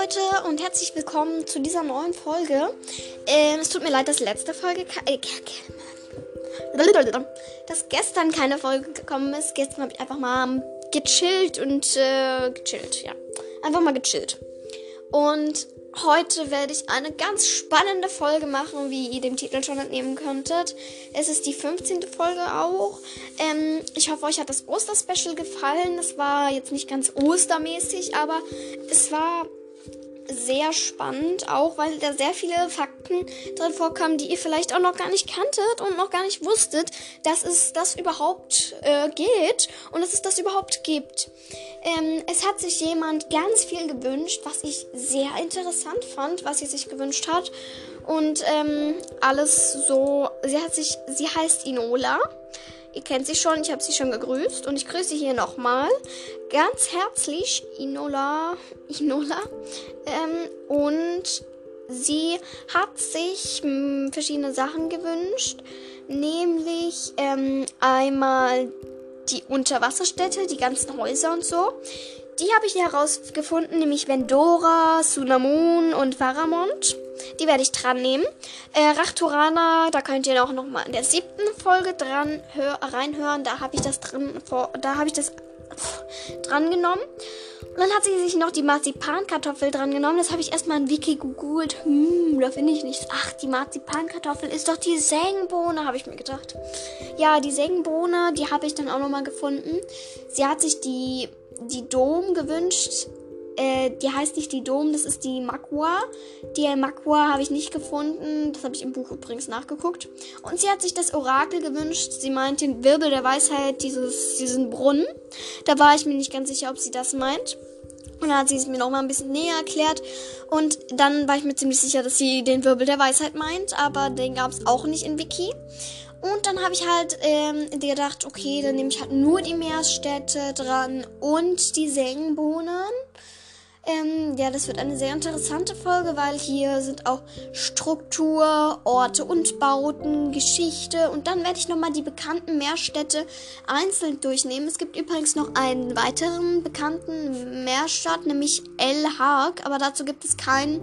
Leute und herzlich willkommen zu dieser neuen Folge. Ähm, es tut mir leid, dass letzte Folge, äh, dass gestern keine Folge gekommen ist. Gestern habe ich einfach mal gechillt und äh, gechillt, ja, einfach mal gechillt. Und Heute werde ich eine ganz spannende Folge machen, wie ihr dem Titel schon entnehmen könntet. Es ist die 15. Folge auch. Ähm, ich hoffe, euch hat das Osterspecial gefallen. Es war jetzt nicht ganz ostermäßig, aber es war sehr spannend, auch weil da sehr viele Fakten drin vorkamen, die ihr vielleicht auch noch gar nicht kanntet und noch gar nicht wusstet, dass es das überhaupt äh, geht und dass es das überhaupt gibt. Ähm, es hat sich jemand ganz viel gewünscht, was ich sehr interessant fand, was sie sich gewünscht hat. Und ähm, alles so, sie hat sich, sie heißt Inola. Ihr kennt sie schon, ich habe sie schon gegrüßt und ich grüße hier nochmal ganz herzlich Inola. Inola. Ähm, und sie hat sich mh, hm, verschiedene Sachen gewünscht, nämlich ähm, einmal die Unterwasserstädte, die ganzen Häuser und so. Die habe ich herausgefunden, nämlich Vendora, Sunamun und Faramond. Die werde ich dran nehmen. Äh, Rachturana, da könnt ihr auch noch mal in der siebten Folge dran hör, reinhören. Da habe ich das drin, vor, da habe ich das pff, dran genommen. Und dann hat sie sich noch die Marzipankartoffel dran genommen. Das habe ich erstmal in Wiki gegoogelt. Hm, da finde ich nichts. Ach, die Marzipankartoffel ist doch die Sengenbohne, habe ich mir gedacht. Ja, die Sengenbohne, die habe ich dann auch nochmal gefunden. Sie hat sich die die Dom gewünscht. Äh, die heißt nicht die Dom, das ist die Makwa. Die Makwa habe ich nicht gefunden. Das habe ich im Buch übrigens nachgeguckt. Und sie hat sich das Orakel gewünscht. Sie meint den Wirbel der Weisheit, dieses, diesen Brunnen. Da war ich mir nicht ganz sicher, ob sie das meint. Und dann hat sie es mir noch mal ein bisschen näher erklärt. Und dann war ich mir ziemlich sicher, dass sie den Wirbel der Weisheit meint. Aber den gab es auch nicht in Wiki. Und dann habe ich halt ähm, gedacht, okay, dann nehme ich halt nur die Meeresstädte dran und die Sengenbohnen. Ähm, ja, das wird eine sehr interessante Folge, weil hier sind auch Struktur, Orte und Bauten, Geschichte und dann werde ich nochmal die bekannten Meerstädte einzeln durchnehmen. Es gibt übrigens noch einen weiteren bekannten Meerstadt, nämlich El Haag, aber dazu gibt es kein,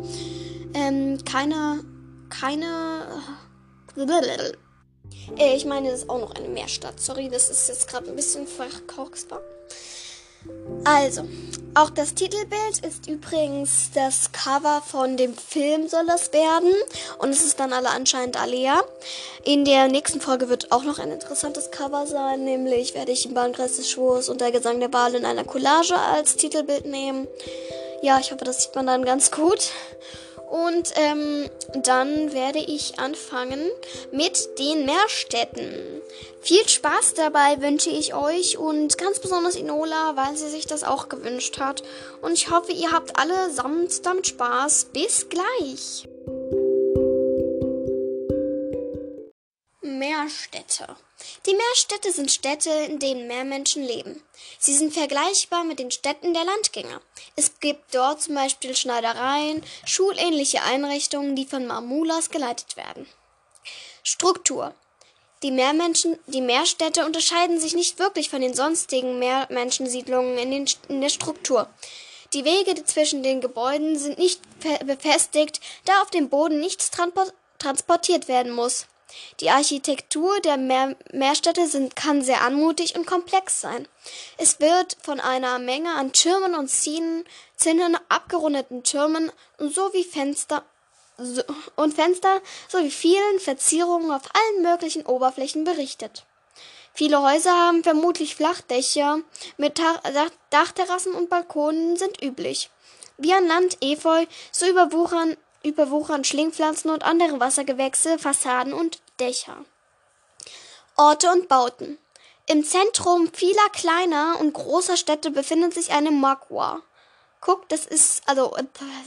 ähm, keine, keine, äh, ich meine, das ist auch noch eine Meerstadt. Sorry, das ist jetzt gerade ein bisschen verkorksbar. Also, auch das Titelbild ist übrigens das Cover von dem Film soll das werden. Und es ist dann alle anscheinend Alea. In der nächsten Folge wird auch noch ein interessantes Cover sein. Nämlich werde ich den Bahnkreis des Schwurs und der Gesang der Wahl in einer Collage als Titelbild nehmen. Ja, ich hoffe, das sieht man dann ganz gut. Und ähm, dann werde ich anfangen mit den Meerstädten. Viel Spaß dabei wünsche ich euch und ganz besonders Inola, weil sie sich das auch gewünscht hat. Und ich hoffe, ihr habt allesamt damit Spaß. Bis gleich. Meerstädte. Die Meerstädte sind Städte, in denen mehr Menschen leben. Sie sind vergleichbar mit den Städten der Landgänger. Es gibt dort zum Beispiel Schneidereien, schulähnliche Einrichtungen, die von Mamulas geleitet werden. Struktur. Die, Meermenschen, die Meerstädte unterscheiden sich nicht wirklich von den sonstigen Meermenschensiedlungen in, den, in der Struktur. Die Wege zwischen den Gebäuden sind nicht befestigt, da auf dem Boden nichts transportiert werden muss. Die Architektur der Meer Meerstädte sind, kann sehr anmutig und komplex sein. Es wird von einer Menge an Türmen und Zinnen, Zinnen abgerundeten Türmen sowie Fenster so, und Fenster sowie vielen Verzierungen auf allen möglichen Oberflächen berichtet. Viele Häuser haben vermutlich Flachdächer mit Dachterrassen und Balkonen sind üblich. Wie an Land Efeu, so überwuchern überwuchern Schlingpflanzen und andere Wassergewächse Fassaden und Dächer. Orte und Bauten. Im Zentrum vieler kleiner und großer Städte befindet sich eine Magua. Guck, das ist, also,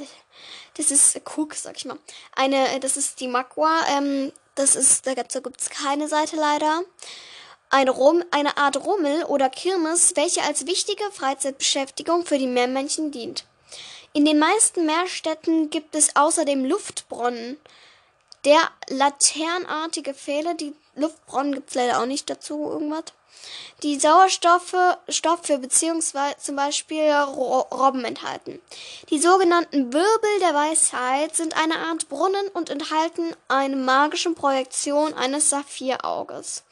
das ist, guck, sag ich mal. Eine, das ist die Magua, ähm, das ist, da gibt's, da gibt's keine Seite leider. Eine, Rum, eine Art Rummel oder Kirmes, welche als wichtige Freizeitbeschäftigung für die Meermännchen dient. In den meisten Meerstädten gibt es außerdem Luftbrunnen. Der laternartige Pfähle, die Luftbrunnen gibt's leider auch nicht dazu irgendwas. die Sauerstoffe Stoffe bzw. zum Beispiel Ro Robben enthalten. Die sogenannten Wirbel der Weisheit sind eine Art Brunnen und enthalten eine magische Projektion eines Saphirauges.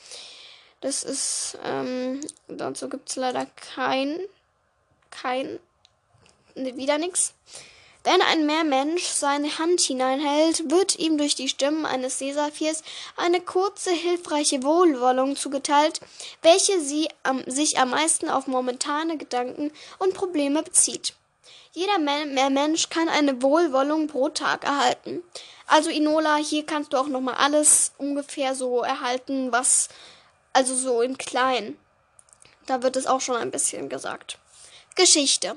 Das ist, ähm, dazu gibt es leider kein, kein, wieder nichts. Wenn ein Meermensch seine Hand hineinhält, wird ihm durch die Stimmen eines Seesafirs eine kurze, hilfreiche Wohlwollung zugeteilt, welche sie am, sich am meisten auf momentane Gedanken und Probleme bezieht. Jeder Meermensch kann eine Wohlwollung pro Tag erhalten. Also Inola, hier kannst du auch nochmal alles ungefähr so erhalten, was, also so in klein. Da wird es auch schon ein bisschen gesagt. Geschichte.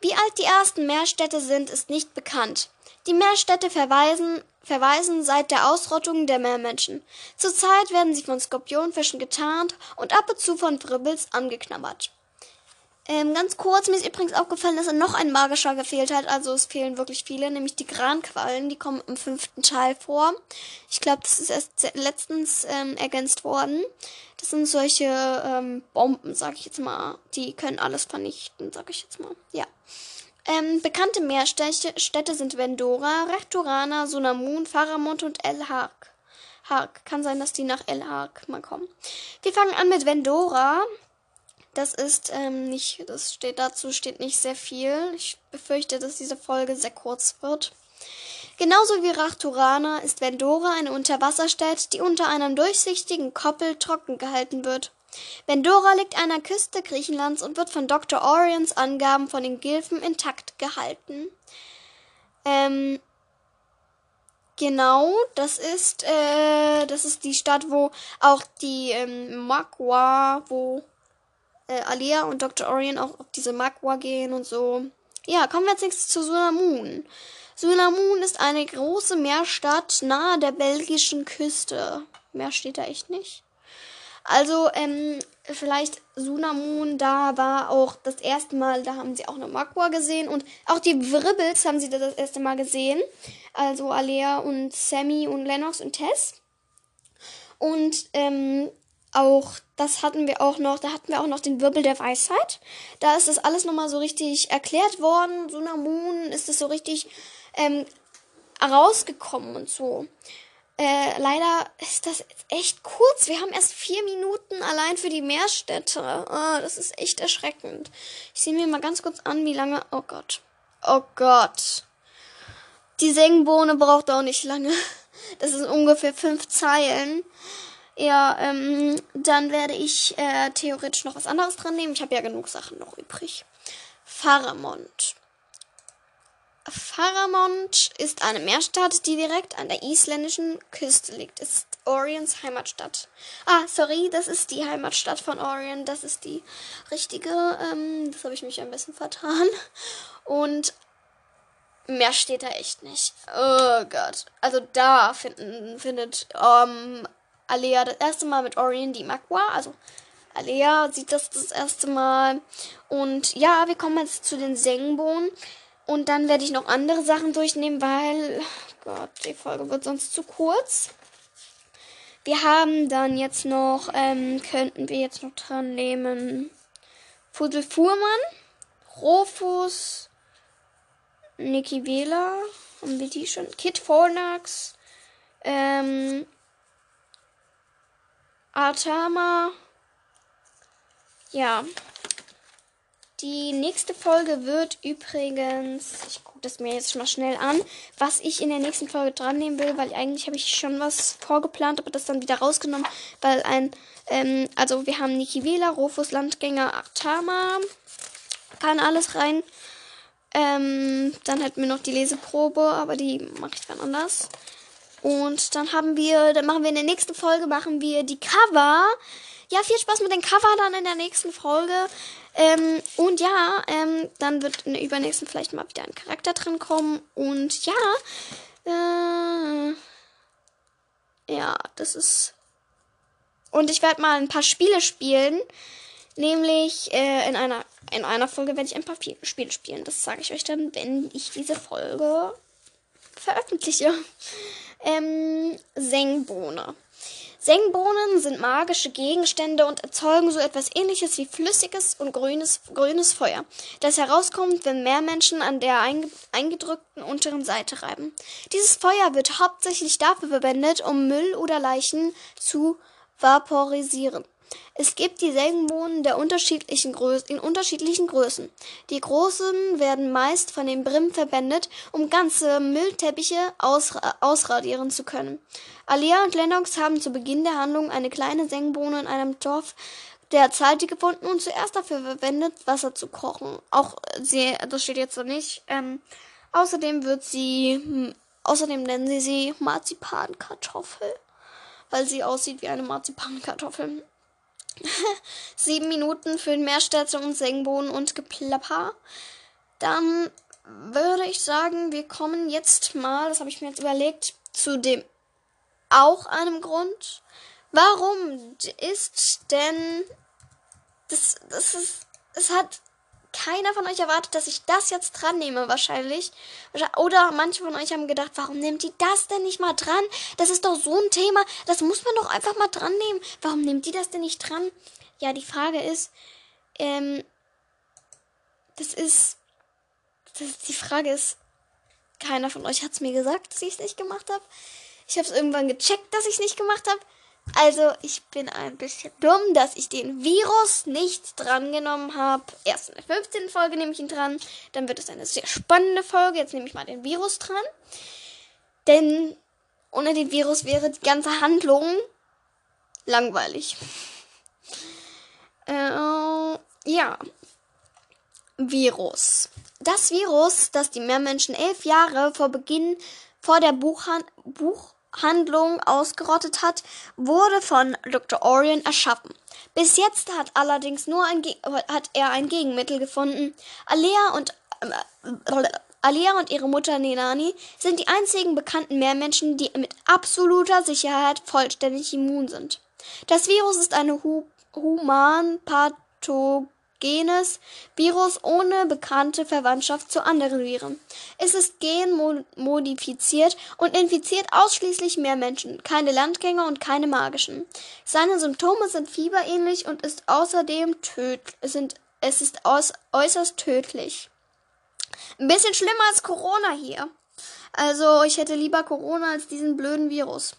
Wie alt die ersten Meerstädte sind, ist nicht bekannt. Die Meerstädte verweisen, verweisen seit der Ausrottung der Meermenschen. Zurzeit werden sie von Skorpionfischen getarnt und ab und zu von Wribbels angeknabbert. Ähm, ganz kurz, mir ist übrigens aufgefallen, dass noch ein magischer gefehlt hat. Also es fehlen wirklich viele, nämlich die Granquallen. Die kommen im fünften Teil vor. Ich glaube, das ist erst letztens ähm, ergänzt worden. Das sind solche ähm, Bomben, sag ich jetzt mal. Die können alles vernichten, sag ich jetzt mal. Ja. Ähm, bekannte Meerstädte sind Vendora, Rechturana, Sunamun, Faramond und El Hark. Hark. Kann sein, dass die nach El Hark mal kommen. Wir fangen an mit Vendora. Das ist ähm, nicht, das steht dazu, steht nicht sehr viel. Ich befürchte, dass diese Folge sehr kurz wird. Genauso wie Rachturana ist Vendora eine Unterwasserstadt, die unter einem durchsichtigen Koppel trocken gehalten wird. Vendora liegt an der Küste Griechenlands und wird von Dr. Orions Angaben von den Gilfen intakt gehalten. Ähm, genau, das ist, äh, das ist die Stadt, wo auch die ähm, Makwa, wo äh, Alia und Dr. Orion auch auf diese Magua gehen und so. Ja, kommen wir jetzt zu Sunamun. Sunamun ist eine große Meerstadt nahe der belgischen Küste. Mehr steht da echt nicht. Also, ähm, vielleicht Sunamun, da war auch das erste Mal, da haben sie auch eine Magua gesehen und auch die Wribbels haben sie da das erste Mal gesehen. Also Alea und Sammy und Lennox und Tess. Und ähm, auch, das hatten wir auch noch, da hatten wir auch noch den Wirbel der Weisheit. Da ist das alles nochmal so richtig erklärt worden. Sunamun ist es so richtig ähm, rausgekommen und so. Äh, leider ist das echt kurz. Wir haben erst vier Minuten allein für die Meerstädte. Oh, das ist echt erschreckend. Ich sehe mir mal ganz kurz an, wie lange. Oh Gott. Oh Gott. Die Sengbohne braucht auch nicht lange. Das sind ungefähr fünf Zeilen. Ja, ähm, dann werde ich äh, theoretisch noch was anderes dran nehmen. Ich habe ja genug Sachen noch übrig. Faramond. Faramond ist eine Meerstadt, die direkt an der isländischen Küste liegt. Ist Orions Heimatstadt. Ah, sorry, das ist die Heimatstadt von Orion. Das ist die richtige. Ähm, das habe ich mich ein bisschen vertan. Und mehr steht da echt nicht. Oh Gott. Also da finden, findet ähm, Alea das erste Mal mit Orion die Magua. Also Alea sieht das das erste Mal. Und ja, wir kommen jetzt zu den Sengbohnen. Und dann werde ich noch andere Sachen durchnehmen, weil, oh Gott, die Folge wird sonst zu kurz. Wir haben dann jetzt noch, ähm, könnten wir jetzt noch dran nehmen, Fussel Fuhrmann, Rofus, Niki Wähler, haben wir die schon, Kit Fornax, ähm, Artama. Ja. Die nächste Folge wird übrigens, ich gucke das mir jetzt mal schnell an, was ich in der nächsten Folge dran nehmen will, weil eigentlich habe ich schon was vorgeplant, aber das dann wieder rausgenommen, weil ein, ähm, also wir haben Niki Wähler, Rufus Landgänger, Artama, kann alles rein. Ähm, dann hätten wir noch die Leseprobe, aber die mache ich dann anders. Und dann haben wir, dann machen wir in der nächsten Folge, machen wir die Cover. Ja, viel Spaß mit den Cover dann in der nächsten Folge. Ähm, und ja, ähm, dann wird in der übernächsten vielleicht mal wieder ein Charakter drin kommen. Und ja, äh, ja, das ist. Und ich werde mal ein paar Spiele spielen. Nämlich äh, in einer in einer Folge werde ich ein paar Spiele spielen. Das sage ich euch dann, wenn ich diese Folge veröffentliche. Ähm, Sengbohne. Sengbohnen sind magische Gegenstände und erzeugen so etwas ähnliches wie flüssiges und grünes, grünes Feuer, das herauskommt, wenn Meermenschen an der eingedrückten unteren Seite reiben. Dieses Feuer wird hauptsächlich dafür verwendet, um Müll oder Leichen zu vaporisieren. Es gibt die Sengenbohnen der unterschiedlichen in unterschiedlichen Größen. Die großen werden meist von den Brim verwendet, um ganze Müllteppiche ausra ausradieren zu können. Alia und Lennox haben zu Beginn der Handlung eine kleine Sengenbohne in einem Dorf der Zelte gefunden und zuerst dafür verwendet, Wasser zu kochen. Auch sie, das steht jetzt so nicht. Ähm, außerdem wird sie, hm, außerdem nennen sie sie Marzipankartoffel, weil sie aussieht wie eine Marzipankartoffel. Sieben Minuten für den Meerstädte und Sengbohnen und Geplapper. Dann würde ich sagen, wir kommen jetzt mal, das habe ich mir jetzt überlegt, zu dem auch einem Grund. Warum ist denn das, das ist, es hat keiner von euch erwartet, dass ich das jetzt dran nehme, wahrscheinlich. Oder manche von euch haben gedacht, warum nimmt die das denn nicht mal dran? Das ist doch so ein Thema, das muss man doch einfach mal dran nehmen. Warum nimmt die das denn nicht dran? Ja, die Frage ist, ähm, das ist, das, die Frage ist, keiner von euch hat es mir gesagt, dass ich es nicht gemacht habe. Ich habe es irgendwann gecheckt, dass ich es nicht gemacht habe. Also, ich bin ein bisschen dumm, dass ich den Virus nicht drangenommen habe. Erst in der 15. Folge nehme ich ihn dran. Dann wird es eine sehr spannende Folge. Jetzt nehme ich mal den Virus dran. Denn ohne den Virus wäre die ganze Handlung langweilig. Äh, ja. Virus. Das Virus, das die Meermenschen elf Jahre vor Beginn vor der Buchhan Buch Handlung ausgerottet hat, wurde von Dr. Orion erschaffen. Bis jetzt hat allerdings nur ein hat er ein Gegenmittel gefunden. Alea und äh, Alea und ihre Mutter Nenani sind die einzigen bekannten Meermenschen, die mit absoluter Sicherheit vollständig immun sind. Das Virus ist eine hu Humanpathogen genes Virus ohne bekannte Verwandtschaft zu anderen Viren. Es ist genmodifiziert und infiziert ausschließlich Meermenschen, keine Landgänger und keine magischen. Seine Symptome sind fieberähnlich und ist außerdem töd sind, es ist aus, äußerst tödlich. Ein bisschen schlimmer als Corona hier. Also ich hätte lieber Corona als diesen blöden Virus.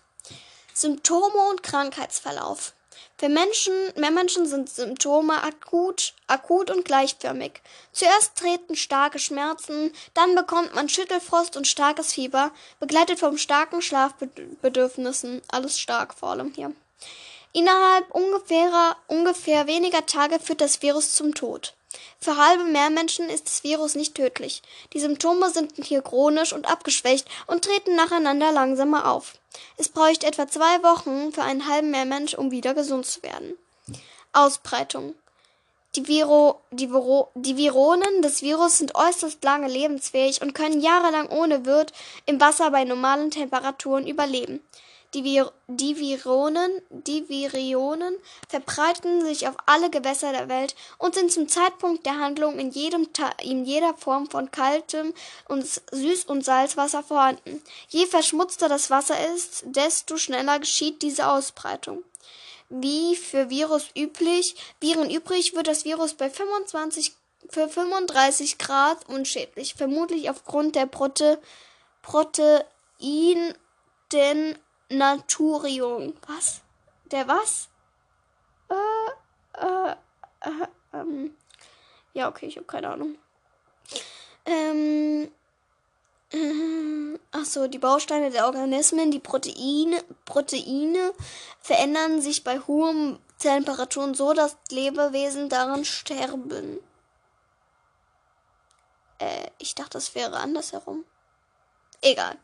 Symptome und Krankheitsverlauf. Für Menschen, Meermenschen sind Symptome akut, akut und gleichförmig. Zuerst treten starke Schmerzen, dann bekommt man Schüttelfrost und starkes Fieber, begleitet vom starken Schlafbedürfnissen. Alles stark vor allem hier. Innerhalb ungefähr, ungefähr weniger Tage führt das Virus zum Tod. Für halbe Meermenschen ist das Virus nicht tödlich. Die Symptome sind hier chronisch und abgeschwächt und treten nacheinander langsamer auf. Es bräuchte etwa zwei Wochen für einen halben Meermensch, um wieder gesund zu werden. Ausbreitung. Die, Viro, die, Viro, die Vironen des Virus sind äußerst lange lebensfähig und können jahrelang ohne Wirt im Wasser bei normalen Temperaturen überleben. Die, Vir Virionen verbreiten sich auf alle Gewässer der Welt und sind zum Zeitpunkt der Handlung in, jedem in jeder Form von kaltem und Süß- und Salzwasser vorhanden. Je verschmutzter das Wasser ist, desto schneller geschieht diese Ausbreitung. Wie für Virus üblich, Viren übrig, wird das Virus bei 25 für 35 Grad unschädlich, vermutlich aufgrund der Prote Protein Naturium. Was? Der was? Äh, äh, äh, ähm. Ja, okay, ich habe keine Ahnung. Ähm. Äh, ach so, die Bausteine der Organismen, die Proteine, Proteine verändern sich bei hohen Temperaturen so, dass Lebewesen daran sterben. Äh, ich dachte, das wäre andersherum. Egal.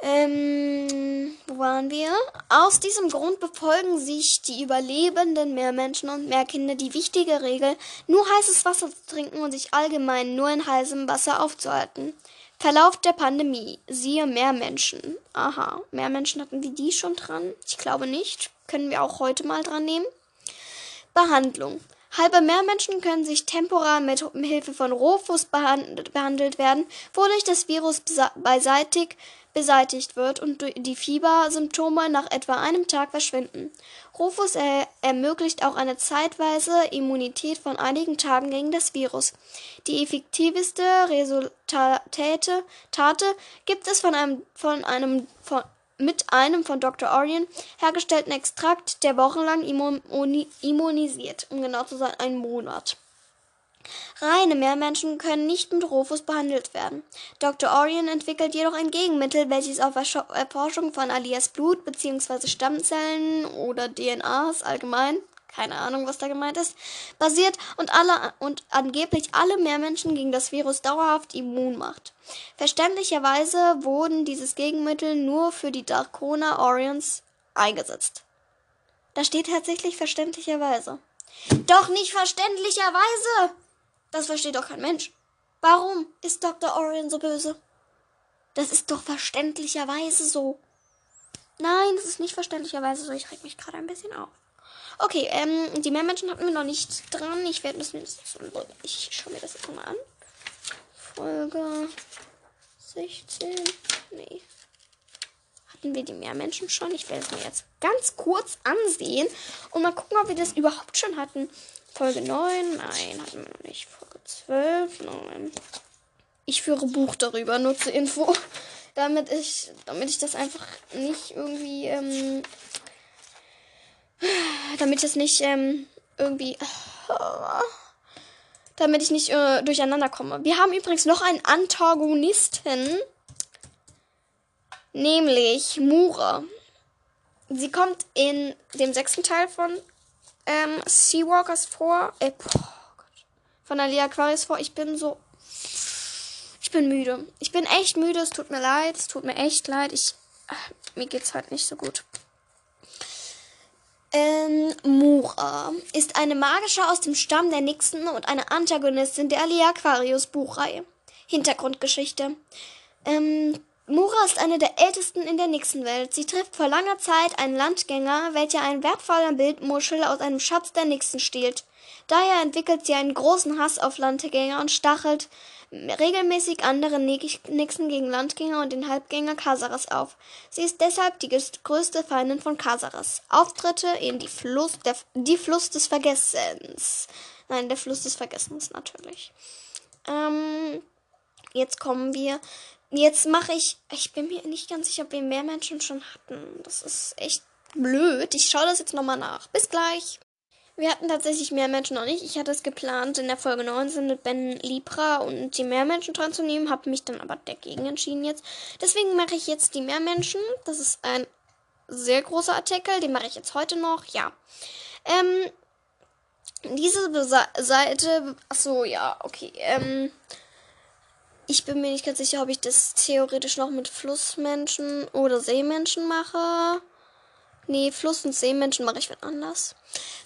Ähm, wo waren wir? Aus diesem Grund befolgen sich die überlebenden Meermenschen und Meerkinder die wichtige Regel, nur heißes Wasser zu trinken und sich allgemein nur in heißem Wasser aufzuhalten. Verlauf der Pandemie. Siehe Meermenschen. Aha, Meermenschen hatten wir die schon dran? Ich glaube nicht. Können wir auch heute mal dran nehmen. Behandlung. Halbe Meermenschen können sich temporar mit Hilfe von Rohfuß behandelt werden, wodurch das Virus beiseitig beseitigt wird und die Fiebersymptome nach etwa einem Tag verschwinden. Rufus er ermöglicht auch eine zeitweise Immunität von einigen Tagen gegen das Virus. Die effektivste Resultate Tate gibt es von einem, von einem von, mit einem von Dr. Orion hergestellten Extrakt, der wochenlang immunisiert, um genau zu sein, einen Monat. Reine Meermenschen können nicht mit Rufus behandelt werden. Dr. Orion entwickelt jedoch ein Gegenmittel, welches auf Erforschung von Alias Blut bzw. Stammzellen oder DNAs allgemein, keine Ahnung, was da gemeint ist, basiert und alle und angeblich alle Meermenschen gegen das Virus dauerhaft immun macht. Verständlicherweise wurden dieses Gegenmittel nur für die Darkona Orions eingesetzt. Da steht tatsächlich verständlicherweise. Doch nicht verständlicherweise! Das versteht doch kein Mensch. Warum ist Dr. Orion so böse? Das ist doch verständlicherweise so. Nein, das ist nicht verständlicherweise so. Ich reg mich gerade ein bisschen auf. Okay, ähm, die Mehrmenschen hatten wir noch nicht dran. Ich werde das mir ich schaue mir das jetzt mal an. Folge 16. Nee. Hatten wir die Mehrmenschen schon? Ich werde es mir jetzt ganz kurz ansehen und mal gucken, ob wir das überhaupt schon hatten. Folge 9? Nein, hatten wir noch nicht. Folge 12? Nein. Ich führe Buch darüber, nur zur Info. Damit ich, damit ich das einfach nicht irgendwie, ähm, damit das nicht, ähm, irgendwie, damit ich nicht äh, durcheinander komme. Wir haben übrigens noch einen Antagonisten, nämlich Mura. Sie kommt in dem sechsten Teil von ähm, Seawalkers vor. Äh, boah, von Alia Aquarius vor. Ich bin so. Ich bin müde. Ich bin echt müde. Es tut mir leid. Es tut mir echt leid. Ich. Mir geht's halt nicht so gut. Ähm, Mura ist eine magische aus dem Stamm der Nixen und eine Antagonistin der Alia Aquarius Buchreihe. Hintergrundgeschichte. Ähm, Mura ist eine der ältesten in der Nixenwelt. Sie trifft vor langer Zeit einen Landgänger, welcher einen wertvollen Bildmuschel aus einem Schatz der Nixen stiehlt. Daher entwickelt sie einen großen Hass auf Landgänger und stachelt regelmäßig andere Nixen gegen Landgänger und den Halbgänger Kasaras auf. Sie ist deshalb die größte Feindin von Kasaras. Auftritte in die Fluss, der, die Fluss des Vergessens. Nein, der Fluss des Vergessens natürlich. Ähm, jetzt kommen wir Jetzt mache ich. Ich bin mir nicht ganz sicher, ob wir mehr Menschen schon hatten. Das ist echt blöd. Ich schaue das jetzt nochmal nach. Bis gleich. Wir hatten tatsächlich mehr Menschen noch nicht. Ich hatte es geplant, in der Folge 19 mit Ben Libra und die Meermenschen dran zu nehmen, habe mich dann aber dagegen entschieden jetzt. Deswegen mache ich jetzt die Meermenschen. Das ist ein sehr großer Artikel, den mache ich jetzt heute noch. Ja. Ähm, diese Seite. Achso, ja, okay. Ähm, ich bin mir nicht ganz sicher, ob ich das theoretisch noch mit Flussmenschen oder Seemenschen mache. Nee, Fluss- und Seemenschen mache ich wenn anders.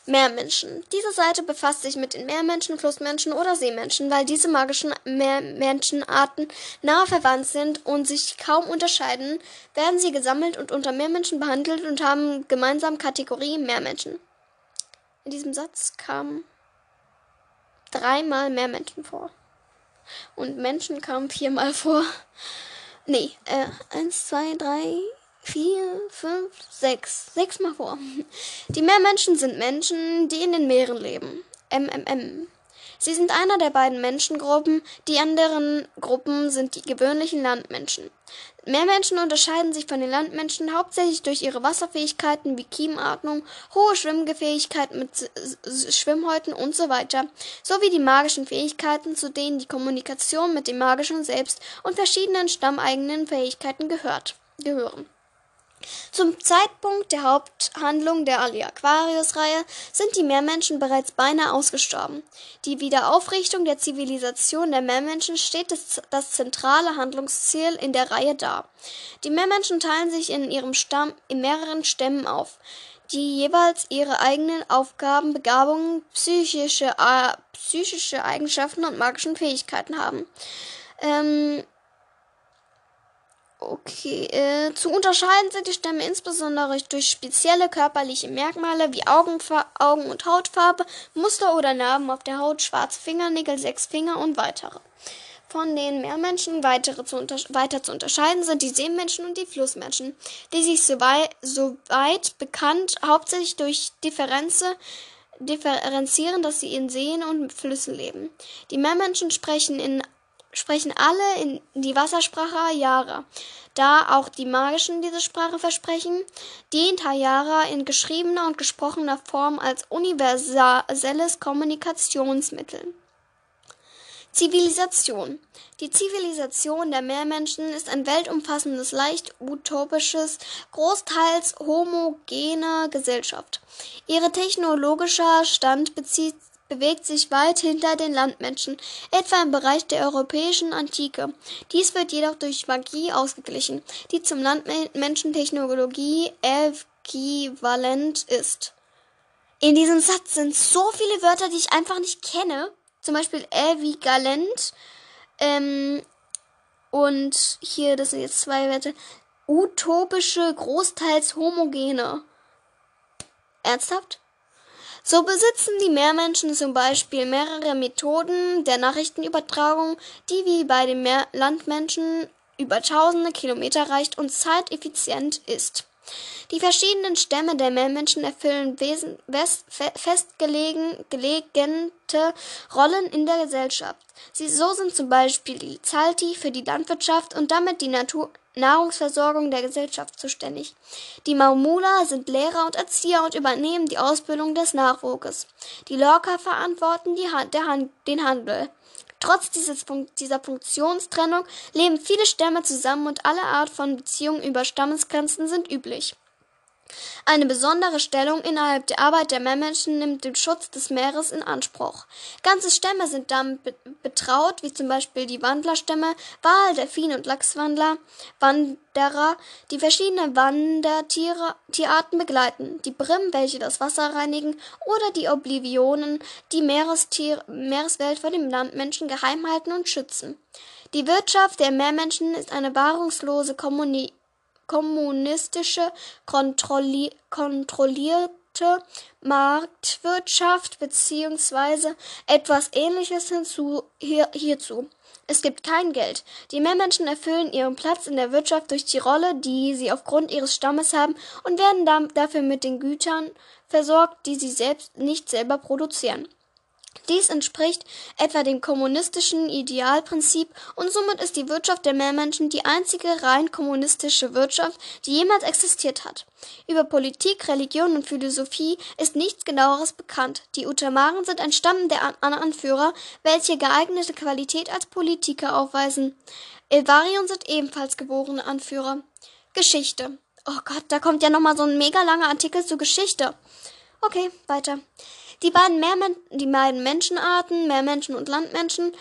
Meermenschen. Diese Seite befasst sich mit den Meermenschen, Flussmenschen oder Seemenschen, weil diese magischen Meermenschenarten nahe verwandt sind und sich kaum unterscheiden, werden sie gesammelt und unter Meermenschen behandelt und haben gemeinsam Kategorie Meermenschen. In diesem Satz kamen dreimal Meermenschen vor. Und Menschen kamen viermal vor. Nee, äh, eins, zwei, drei, vier, fünf, sechs. Sechsmal vor. Die Meermenschen sind Menschen, die in den Meeren leben. MMM. Sie sind einer der beiden Menschengruppen, die anderen Gruppen sind die gewöhnlichen Landmenschen. Meermenschen unterscheiden sich von den Landmenschen hauptsächlich durch ihre Wasserfähigkeiten wie Kiemenatmung, hohe Schwimmgefähigkeit mit Schwimmhäuten und so weiter, sowie die magischen Fähigkeiten, zu denen die Kommunikation mit dem magischen Selbst und verschiedenen stammeigenen Fähigkeiten gehört, gehören. Zum Zeitpunkt der Haupthandlung der Ali Aquarius-Reihe sind die Meermenschen bereits beinahe ausgestorben. Die Wiederaufrichtung der Zivilisation der Meermenschen steht das, das zentrale Handlungsziel in der Reihe dar. Die Meermenschen teilen sich in ihrem Stamm in mehreren Stämmen auf, die jeweils ihre eigenen Aufgaben, Begabungen, psychische, äh, psychische Eigenschaften und magischen Fähigkeiten haben. Ähm, Okay, äh, zu unterscheiden sind die Stämme insbesondere durch spezielle körperliche Merkmale wie Augenfa Augen- und Hautfarbe, Muster oder Narben auf der Haut, schwarze Fingernägel, sechs Finger und weitere. Von den Meermenschen weitere zu weiter zu unterscheiden sind die Seemenschen und die Flussmenschen, die sich soweit, soweit bekannt hauptsächlich durch Differenze differenzieren, dass sie in Seen und Flüssen leben. Die Meermenschen sprechen in sprechen alle in die Wassersprache Yara. Da auch die Magischen diese Sprache versprechen, dient Hayara in geschriebener und gesprochener Form als universelles Kommunikationsmittel. Zivilisation. Die Zivilisation der Meermenschen ist ein weltumfassendes, leicht utopisches, großteils homogene Gesellschaft. Ihre technologischer Stand bezieht bewegt sich weit hinter den Landmenschen, etwa im Bereich der europäischen Antike. Dies wird jedoch durch Magie ausgeglichen, die zum Landmenschentechnologie äquivalent ist. In diesem Satz sind so viele Wörter, die ich einfach nicht kenne. Zum Beispiel äquivalent. Ähm, und hier, das sind jetzt zwei Wörter. Utopische, großteils homogene. Ernsthaft? So besitzen die Meermenschen zum Beispiel mehrere Methoden der Nachrichtenübertragung, die wie bei den Meer Landmenschen über tausende Kilometer reicht und zeiteffizient ist. Die verschiedenen Stämme der Meermenschen erfüllen wesen, west, festgelegte Rollen in der Gesellschaft. Sie, so sind zum Beispiel die Zalti für die Landwirtschaft und damit die Natur, Nahrungsversorgung der Gesellschaft zuständig. Die Maumula sind Lehrer und Erzieher und übernehmen die Ausbildung des Nachwuchses. Die Lorca verantworten Han Han den Handel. Trotz Fun dieser Funktionstrennung leben viele Stämme zusammen und alle Art von Beziehungen über Stammesgrenzen sind üblich. Eine besondere Stellung innerhalb der Arbeit der Meermenschen nimmt den Schutz des Meeres in Anspruch. Ganze Stämme sind damit betraut, wie zum Beispiel die Wandlerstämme, Wal, Delfin und Lachswandler, Wanderer, die verschiedene Wandertierarten begleiten, die Brim, welche das Wasser reinigen, oder die Oblivionen, die Meerestier Meereswelt vor dem Landmenschen geheim halten und schützen. Die Wirtschaft der Meermenschen ist eine wahrungslose Kommunikation kommunistische kontrolli kontrollierte Marktwirtschaft beziehungsweise etwas Ähnliches hinzu, hier, hierzu. Es gibt kein Geld. Die Meermenschen erfüllen ihren Platz in der Wirtschaft durch die Rolle, die sie aufgrund ihres Stammes haben und werden dafür mit den Gütern versorgt, die sie selbst nicht selber produzieren. Dies entspricht etwa dem kommunistischen Idealprinzip und somit ist die Wirtschaft der Meermenschen die einzige rein kommunistische Wirtschaft, die jemals existiert hat. Über Politik, Religion und Philosophie ist nichts genaueres bekannt. Die Utamaren sind ein Stamm der Anführer, welche geeignete Qualität als Politiker aufweisen. Elvarion sind ebenfalls geborene Anführer. Geschichte. Oh Gott, da kommt ja nochmal so ein mega langer Artikel zur Geschichte. Okay, weiter. Die beiden, Meermen die beiden Menschenarten, Meermenschen und Landmenschen,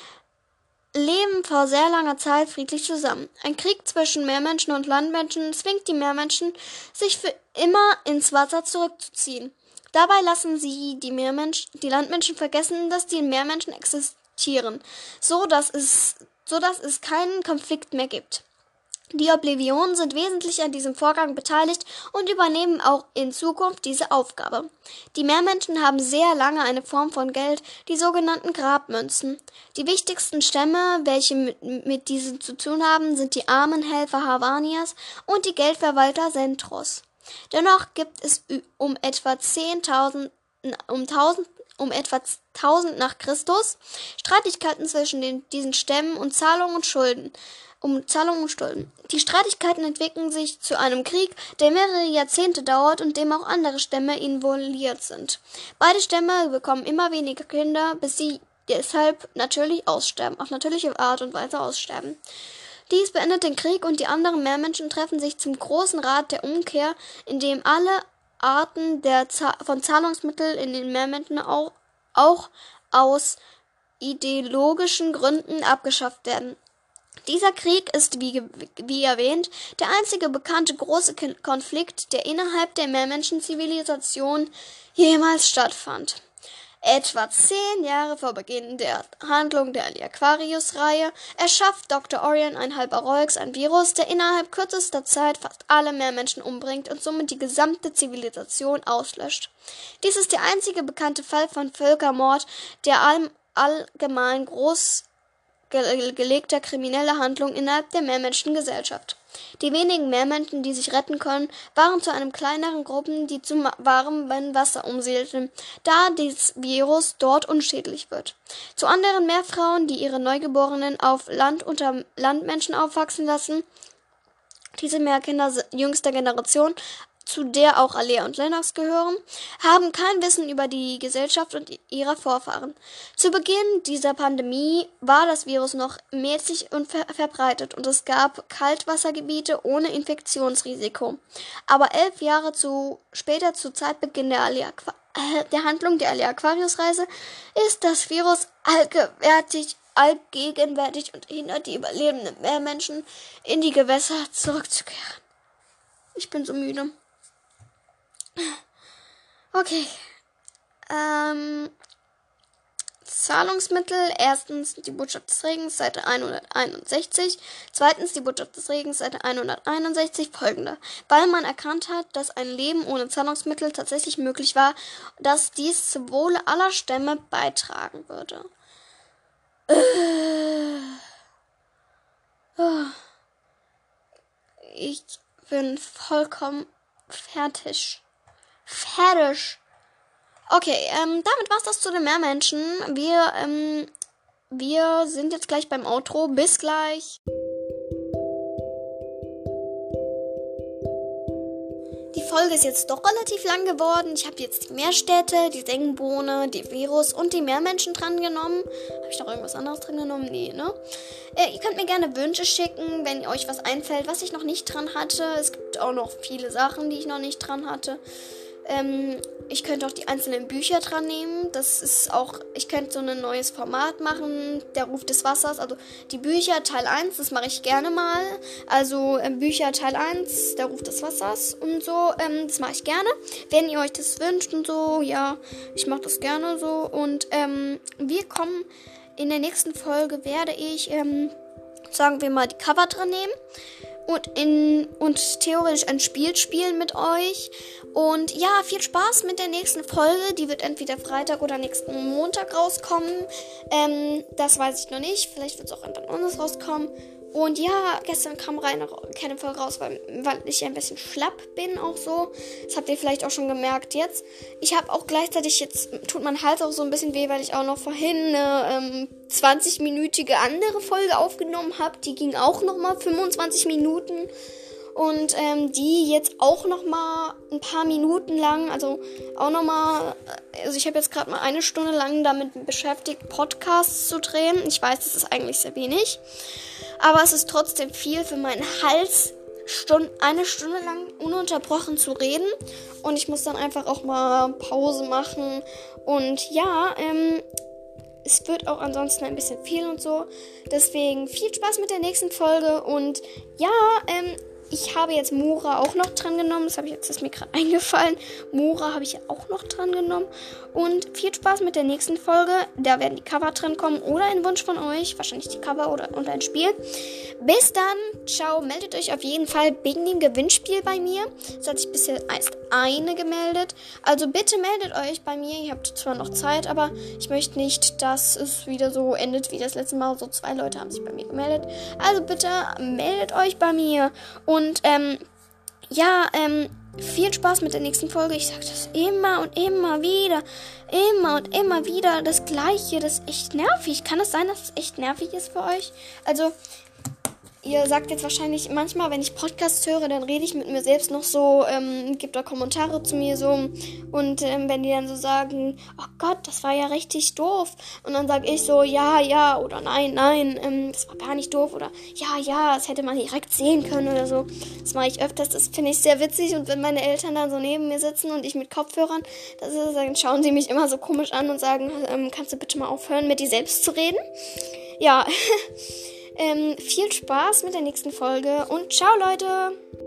leben vor sehr langer Zeit friedlich zusammen. Ein Krieg zwischen Meermenschen und Landmenschen zwingt die Meermenschen, sich für immer ins Wasser zurückzuziehen. Dabei lassen sie die, Meermensch die Landmenschen vergessen, dass die Meermenschen existieren, so dass es, so dass es keinen Konflikt mehr gibt. Die Oblivionen sind wesentlich an diesem Vorgang beteiligt und übernehmen auch in Zukunft diese Aufgabe. Die Meermenschen haben sehr lange eine Form von Geld, die sogenannten Grabmünzen. Die wichtigsten Stämme, welche mit, mit diesen zu tun haben, sind die Armenhelfer Havanias und die Geldverwalter Sentros. Dennoch gibt es um etwa 10.000 um 1000 um etwa 1000 nach Christus Streitigkeiten zwischen den, diesen Stämmen und Zahlungen und Schulden um Zahlungen und Schulden. Die Streitigkeiten entwickeln sich zu einem Krieg, der mehrere Jahrzehnte dauert und dem auch andere Stämme involviert sind. Beide Stämme bekommen immer weniger Kinder, bis sie deshalb natürlich aussterben, auf natürliche Art und Weise aussterben. Dies beendet den Krieg und die anderen Meermenschen treffen sich zum großen Rat der Umkehr, in dem alle Arten der von Zahlungsmitteln in den Meermenschen auch, auch aus ideologischen Gründen abgeschafft werden. Dieser Krieg ist, wie, wie erwähnt, der einzige bekannte große Konflikt, der innerhalb der Meermenschenzivilisation jemals stattfand. Etwa zehn Jahre vor Beginn der Handlung der Ali-Aquarius-Reihe erschafft Dr. Orion ein Halberolx, ein Virus, der innerhalb kürzester Zeit fast alle Meermenschen umbringt und somit die gesamte Zivilisation auslöscht. Dies ist der einzige bekannte Fall von Völkermord, der allgemein groß gelegter krimineller Handlung innerhalb der Meermenschengesellschaft. Die wenigen Meermenschen, die sich retten können, waren zu einem kleineren Gruppen, die zum warmen Wasser umsiedelten, da das Virus dort unschädlich wird. Zu anderen Meerfrauen, die ihre Neugeborenen auf Land unter Landmenschen aufwachsen lassen, diese Meerkinder jüngster Generation zu der auch Alea und Lennox gehören, haben kein Wissen über die Gesellschaft und ihre Vorfahren. Zu Beginn dieser Pandemie war das Virus noch mäßig und ver verbreitet und es gab Kaltwassergebiete ohne Infektionsrisiko. Aber elf Jahre zu später, zu Zeitbeginn der, Alea, äh, der Handlung der Alea Aquarius-Reise, ist das Virus allgegenwärtig allgegenwärtig und hindert die überlebenden Meermenschen in die Gewässer zurückzukehren. Ich bin so müde. Okay. Ähm, Zahlungsmittel. Erstens die Botschaft des Regens, Seite 161. Zweitens die Botschaft des Regens, Seite 161. Folgende. Weil man erkannt hat, dass ein Leben ohne Zahlungsmittel tatsächlich möglich war, dass dies zum Wohle aller Stämme beitragen würde. Ich bin vollkommen fertig fertig. Okay, ähm, damit war's das zu den Meermenschen. Wir, ähm, wir sind jetzt gleich beim Outro. Bis gleich. Die Folge ist jetzt doch relativ lang geworden. Ich habe jetzt die Meerstädte, die Sengenbohne, die Virus und die Meermenschen dran genommen. Habe ich noch irgendwas anderes dran genommen? Nee, ne? Äh, ihr könnt mir gerne Wünsche schicken, wenn euch was einfällt, was ich noch nicht dran hatte. Es gibt auch noch viele Sachen, die ich noch nicht dran hatte. Ähm, ich könnte auch die einzelnen Bücher dran nehmen. Das ist auch, ich könnte so ein neues Format machen, der Ruf des Wassers. Also die Bücher Teil 1, das mache ich gerne mal. Also ähm, Bücher Teil 1, der Ruf des Wassers und so, ähm, das mache ich gerne. Wenn ihr euch das wünscht und so, ja, ich mache das gerne so. Und ähm, wir kommen in der nächsten Folge, werde ich, ähm, sagen wir mal, die Cover dran nehmen und in und theoretisch ein Spiel spielen mit euch. Und ja, viel Spaß mit der nächsten Folge. Die wird entweder Freitag oder nächsten Montag rauskommen. Ähm, das weiß ich noch nicht. Vielleicht wird es auch einfach anders rauskommen. Und ja, gestern kam rein keine Folge raus, weil, weil ich ein bisschen schlapp bin auch so. Das habt ihr vielleicht auch schon gemerkt jetzt. Ich habe auch gleichzeitig, jetzt tut mein Hals auch so ein bisschen weh, weil ich auch noch vorhin eine ähm, 20-minütige andere Folge aufgenommen habe. Die ging auch nochmal 25 Minuten. Und ähm, die jetzt auch nochmal ein paar Minuten lang, also auch nochmal, also ich habe jetzt gerade mal eine Stunde lang damit beschäftigt, Podcasts zu drehen. Ich weiß, das ist eigentlich sehr wenig. Aber es ist trotzdem viel für meinen Hals, Stund, eine Stunde lang ununterbrochen zu reden. Und ich muss dann einfach auch mal Pause machen. Und ja, ähm, es wird auch ansonsten ein bisschen viel und so. Deswegen viel Spaß mit der nächsten Folge. Und ja, ähm, ich habe jetzt Mora auch noch dran genommen. Das habe ich jetzt ist mir gerade eingefallen. Mora habe ich ja auch noch dran genommen. Und viel Spaß mit der nächsten Folge. Da werden die Cover drin kommen oder ein Wunsch von euch. Wahrscheinlich die Cover oder und ein Spiel. Bis dann. Ciao. Meldet euch auf jeden Fall wegen dem Gewinnspiel bei mir. Es hat sich bisher erst eine gemeldet. Also bitte meldet euch bei mir. Ihr habt zwar noch Zeit, aber ich möchte nicht, dass es wieder so endet wie das letzte Mal. So zwei Leute haben sich bei mir gemeldet. Also bitte meldet euch bei mir. Und ähm, ja, ähm, viel Spaß mit der nächsten Folge. Ich sage das immer und immer wieder. Immer und immer wieder das Gleiche. Das ist echt nervig. Kann es sein, dass es echt nervig ist für euch? Also, ihr sagt jetzt wahrscheinlich manchmal, wenn ich Podcasts höre, dann rede ich mit mir selbst noch so, ähm, gibt da Kommentare zu mir so. Und ähm, wenn die dann so sagen, oh Gott, das war ja richtig doof. Und dann sage ich so, ja, ja oder nein, nein, ähm, das war gar nicht doof oder ja, ja, das hätte man direkt sehen können oder so. Das mache ich öfters, das finde ich sehr witzig. Und wenn meine Eltern dann so neben mir sitzen und ich mit Kopfhörern, das ist, dann schauen sie mich immer so komisch an und sagen, ähm, kannst du bitte mal aufhören, mit dir selbst zu reden? Ja. Ähm, viel Spaß mit der nächsten Folge und ciao Leute!